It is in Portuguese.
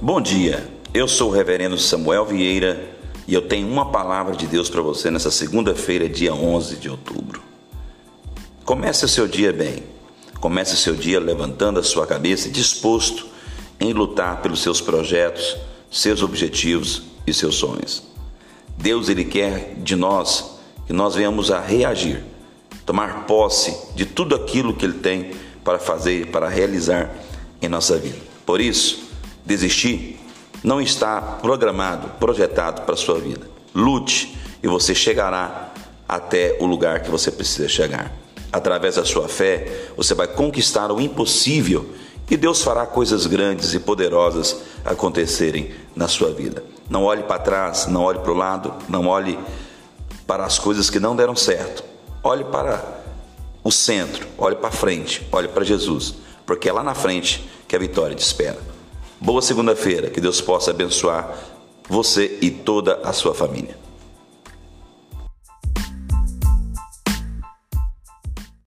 Bom dia, eu sou o Reverendo Samuel Vieira e eu tenho uma palavra de Deus para você nessa segunda-feira, dia 11 de outubro. Comece o seu dia bem, comece o seu dia levantando a sua cabeça disposto em lutar pelos seus projetos, seus objetivos e seus sonhos. Deus ele quer de nós que nós venhamos a reagir, tomar posse de tudo aquilo que ele tem para fazer, para realizar em nossa vida. Por isso, Desistir não está programado, projetado para a sua vida. Lute e você chegará até o lugar que você precisa chegar. Através da sua fé, você vai conquistar o impossível e Deus fará coisas grandes e poderosas acontecerem na sua vida. Não olhe para trás, não olhe para o lado, não olhe para as coisas que não deram certo. Olhe para o centro, olhe para frente, olhe para Jesus, porque é lá na frente que a vitória te espera. Boa segunda-feira, que Deus possa abençoar você e toda a sua família.